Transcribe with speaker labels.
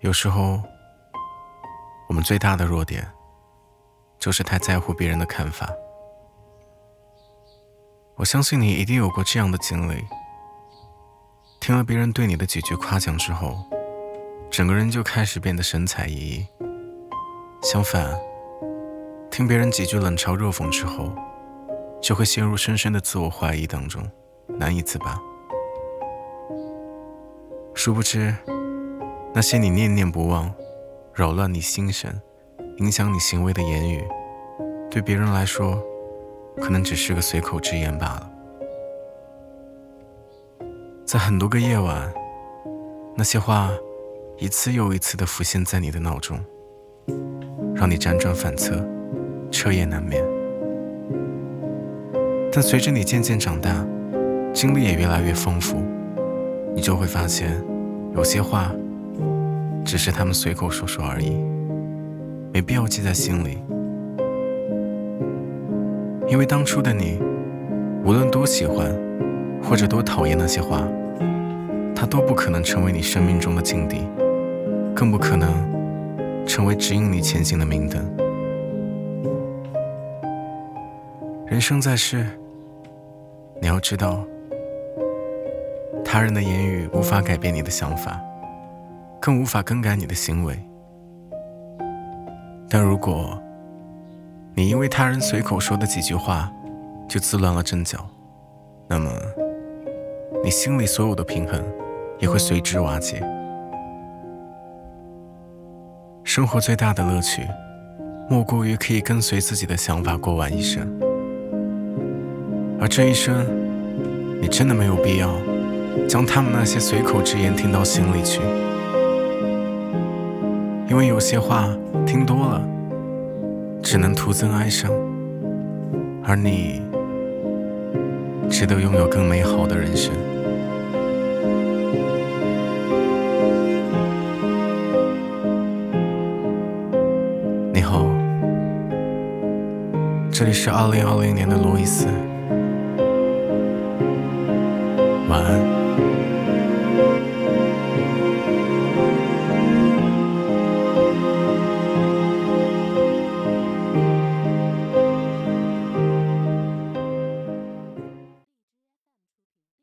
Speaker 1: 有时候，我们最大的弱点，就是太在乎别人的看法。我相信你一定有过这样的经历：听了别人对你的几句夸奖之后，整个人就开始变得神采奕奕；相反，听别人几句冷嘲热讽之后，就会陷入深深的自我怀疑当中，难以自拔。殊不知。那些你念念不忘、扰乱你心神、影响你行为的言语，对别人来说，可能只是个随口之言罢了。在很多个夜晚，那些话一次又一次地浮现在你的脑中，让你辗转反侧、彻夜难眠。但随着你渐渐长大，经历也越来越丰富，你就会发现，有些话。只是他们随口说说而已，没必要记在心里。因为当初的你，无论多喜欢或者多讨厌那些话，它都不可能成为你生命中的劲敌，更不可能成为指引你前行的明灯。人生在世，你要知道，他人的言语无法改变你的想法。更无法更改你的行为。但如果你因为他人随口说的几句话就自乱了阵脚，那么你心里所有的平衡也会随之瓦解。生活最大的乐趣，莫过于可以跟随自己的想法过完一生。而这一生，你真的没有必要将他们那些随口之言听到心里去。因为有些话听多了，只能徒增哀伤，而你值得拥有更美好的人生。你好，这里是二零二零年的路易斯，晚安。